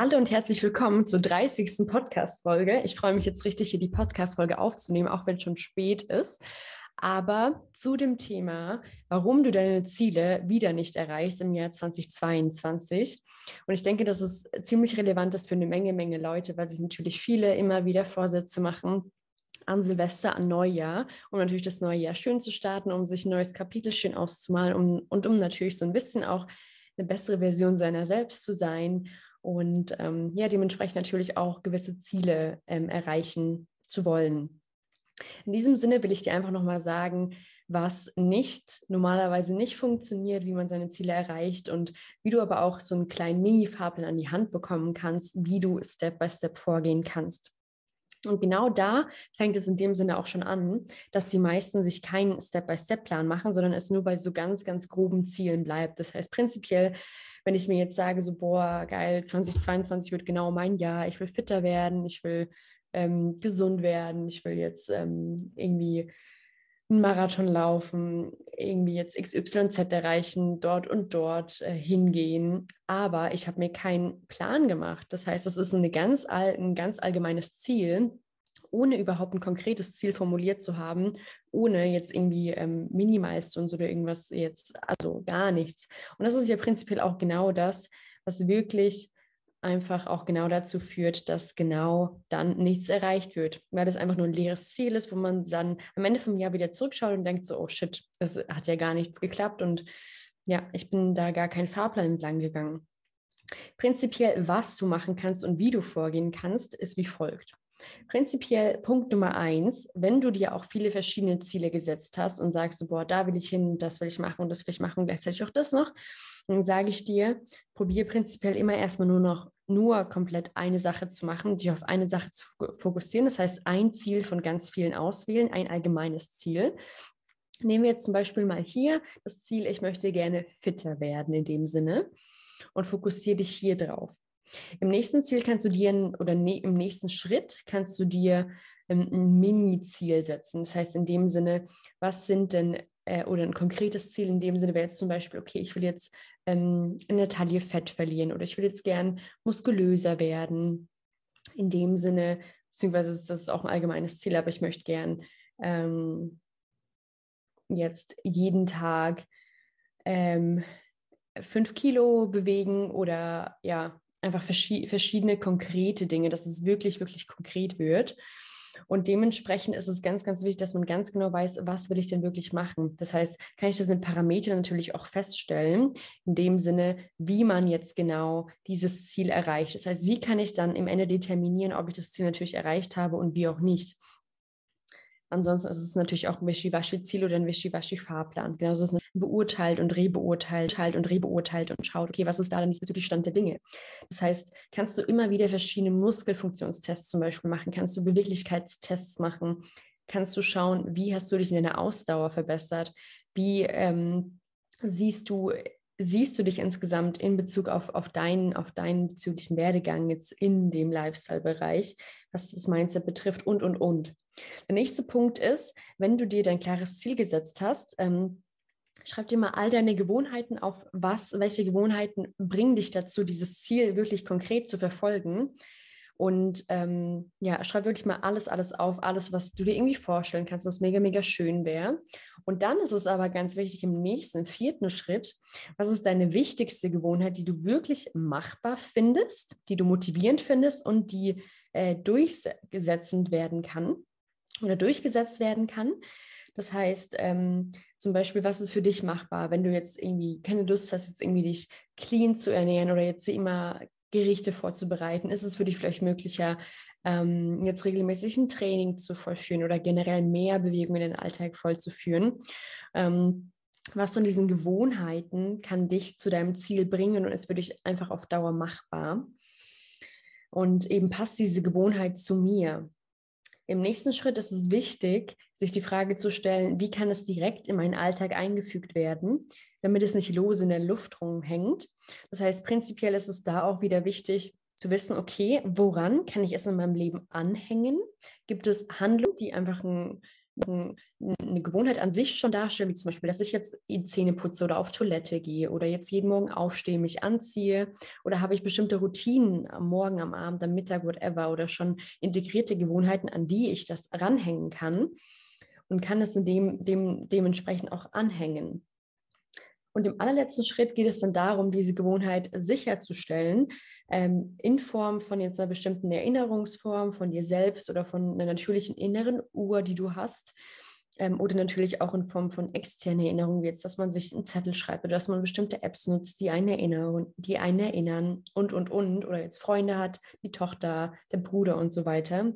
Hallo und herzlich willkommen zur 30. Podcast-Folge. Ich freue mich jetzt richtig, hier die Podcast-Folge aufzunehmen, auch wenn es schon spät ist. Aber zu dem Thema, warum du deine Ziele wieder nicht erreichst im Jahr 2022. Und ich denke, dass es ziemlich relevant ist für eine Menge, Menge Leute, weil sich natürlich viele immer wieder Vorsätze machen, an Silvester, an Neujahr, um natürlich das neue Jahr schön zu starten, um sich ein neues Kapitel schön auszumalen um, und um natürlich so ein bisschen auch eine bessere Version seiner selbst zu sein und ähm, ja, dementsprechend natürlich auch gewisse Ziele ähm, erreichen zu wollen. In diesem Sinne will ich dir einfach nochmal sagen, was nicht normalerweise nicht funktioniert, wie man seine Ziele erreicht und wie du aber auch so einen kleinen Mini-Fahrplan an die Hand bekommen kannst, wie du Step by Step vorgehen kannst. Und genau da fängt es in dem Sinne auch schon an, dass die meisten sich keinen Step-by-Step-Plan machen, sondern es nur bei so ganz, ganz groben Zielen bleibt. Das heißt, prinzipiell wenn ich mir jetzt sage, so, boah, geil, 2022 wird genau mein Jahr, ich will fitter werden, ich will ähm, gesund werden, ich will jetzt ähm, irgendwie einen Marathon laufen, irgendwie jetzt XYZ erreichen, dort und dort äh, hingehen. Aber ich habe mir keinen Plan gemacht. Das heißt, das ist eine ganz all, ein ganz allgemeines Ziel, ohne überhaupt ein konkretes Ziel formuliert zu haben, ohne jetzt irgendwie ähm, Mini-Milestones oder irgendwas jetzt, also gar nichts. Und das ist ja prinzipiell auch genau das, was wirklich einfach auch genau dazu führt, dass genau dann nichts erreicht wird, weil das einfach nur ein leeres Ziel ist, wo man dann am Ende vom Jahr wieder zurückschaut und denkt so, oh shit, das hat ja gar nichts geklappt und ja, ich bin da gar keinen Fahrplan entlang gegangen. Prinzipiell, was du machen kannst und wie du vorgehen kannst, ist wie folgt. Prinzipiell Punkt Nummer eins, wenn du dir auch viele verschiedene Ziele gesetzt hast und sagst, boah, da will ich hin, das will ich machen und das will ich machen, gleichzeitig auch das noch, dann sage ich dir, probiere prinzipiell immer erstmal nur noch nur komplett eine Sache zu machen, dich auf eine Sache zu fokussieren. Das heißt, ein Ziel von ganz vielen auswählen, ein allgemeines Ziel. Nehmen wir jetzt zum Beispiel mal hier das Ziel, ich möchte gerne fitter werden in dem Sinne und fokussiere dich hier drauf. Im nächsten Ziel kannst du dir oder ne, im nächsten Schritt kannst du dir ähm, ein Mini-Ziel setzen. Das heißt in dem Sinne, was sind denn äh, oder ein konkretes Ziel in dem Sinne wäre jetzt zum Beispiel, okay, ich will jetzt ähm, der Taille Fett verlieren oder ich will jetzt gern muskulöser werden. In dem Sinne, beziehungsweise ist das auch ein allgemeines Ziel, aber ich möchte gern ähm, jetzt jeden Tag ähm, fünf Kilo bewegen oder ja, einfach verschi verschiedene konkrete Dinge, dass es wirklich, wirklich konkret wird. Und dementsprechend ist es ganz, ganz wichtig, dass man ganz genau weiß, was will ich denn wirklich machen. Das heißt, kann ich das mit Parametern natürlich auch feststellen, in dem Sinne, wie man jetzt genau dieses Ziel erreicht. Das heißt, wie kann ich dann im Ende determinieren, ob ich das Ziel natürlich erreicht habe und wie auch nicht. Ansonsten ist es natürlich auch ein Wischiwaschi-Ziel oder ein Wischiwaschi-Fahrplan. Genauso ist es beurteilt und rebeurteilt halt und rebeurteilt und schaut, okay, was ist da denn diesbezüglich Stand der Dinge? Das heißt, kannst du immer wieder verschiedene Muskelfunktionstests zum Beispiel machen, kannst du Beweglichkeitstests machen, kannst du schauen, wie hast du dich in deiner Ausdauer verbessert, wie ähm, siehst du siehst du dich insgesamt in Bezug auf, auf, deinen, auf deinen bezüglichen Werdegang jetzt in dem Lifestyle-Bereich, was das Mindset betrifft und, und, und. Der nächste Punkt ist, wenn du dir dein klares Ziel gesetzt hast, ähm, schreib dir mal all deine Gewohnheiten auf, was, welche Gewohnheiten bringen dich dazu, dieses Ziel wirklich konkret zu verfolgen. Und ähm, ja, schreib wirklich mal alles, alles auf, alles, was du dir irgendwie vorstellen kannst, was mega, mega schön wäre. Und dann ist es aber ganz wichtig im nächsten, vierten Schritt, was ist deine wichtigste Gewohnheit, die du wirklich machbar findest, die du motivierend findest und die äh, durchsetzend werden kann oder durchgesetzt werden kann. Das heißt, ähm, zum Beispiel, was ist für dich machbar, wenn du jetzt irgendwie keine Lust hast, jetzt irgendwie dich clean zu ernähren oder jetzt immer Gerichte vorzubereiten? Ist es für dich vielleicht möglicher, ähm, jetzt regelmäßig ein Training zu vollführen oder generell mehr Bewegung in den Alltag vollzuführen? Ähm, was von diesen Gewohnheiten kann dich zu deinem Ziel bringen und ist für dich einfach auf Dauer machbar. Und eben passt diese Gewohnheit zu mir. Im nächsten Schritt ist es wichtig, sich die Frage zu stellen, wie kann es direkt in meinen Alltag eingefügt werden, damit es nicht lose in der Luft rumhängt. Das heißt, prinzipiell ist es da auch wieder wichtig zu wissen, okay, woran kann ich es in meinem Leben anhängen? Gibt es Handlungen, die einfach ein eine Gewohnheit an sich schon darstellen, wie zum Beispiel, dass ich jetzt die Zähne putze oder auf Toilette gehe oder jetzt jeden Morgen aufstehe, mich anziehe oder habe ich bestimmte Routinen am Morgen, am Abend, am Mittag, whatever oder schon integrierte Gewohnheiten, an die ich das ranhängen kann und kann es dem, dem, dementsprechend auch anhängen. Und im allerletzten Schritt geht es dann darum, diese Gewohnheit sicherzustellen, ähm, in Form von jetzt einer bestimmten Erinnerungsform von dir selbst oder von einer natürlichen inneren Uhr, die du hast. Ähm, oder natürlich auch in Form von externen Erinnerungen, wie jetzt, dass man sich einen Zettel schreibt oder dass man bestimmte Apps nutzt, die einen erinnern, die einen erinnern und, und, und. Oder jetzt Freunde hat, die Tochter, der Bruder und so weiter.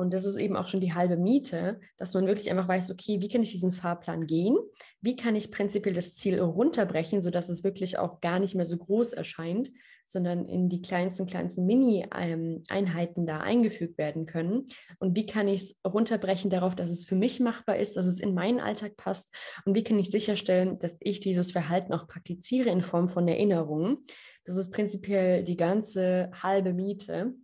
Und das ist eben auch schon die halbe Miete, dass man wirklich einfach weiß, okay, wie kann ich diesen Fahrplan gehen? Wie kann ich prinzipiell das Ziel runterbrechen, sodass es wirklich auch gar nicht mehr so groß erscheint, sondern in die kleinsten, kleinsten Mini-Einheiten da eingefügt werden können? Und wie kann ich es runterbrechen darauf, dass es für mich machbar ist, dass es in meinen Alltag passt? Und wie kann ich sicherstellen, dass ich dieses Verhalten auch praktiziere in Form von Erinnerungen? Das ist prinzipiell die ganze halbe Miete.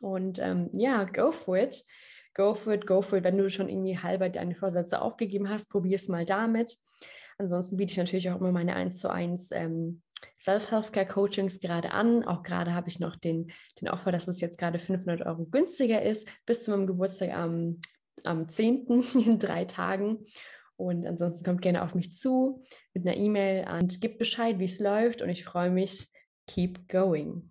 Und ähm, ja, go for it. Go for it, go for it. Wenn du schon irgendwie halber deine Vorsätze aufgegeben hast, probier es mal damit. Ansonsten biete ich natürlich auch immer meine 1 zu 1 ähm, Self-Healthcare-Coachings gerade an. Auch gerade habe ich noch den, den Offer, dass es jetzt gerade 500 Euro günstiger ist, bis zu meinem Geburtstag am, am 10. in drei Tagen. Und ansonsten kommt gerne auf mich zu mit einer E-Mail und gib Bescheid, wie es läuft. Und ich freue mich. Keep going.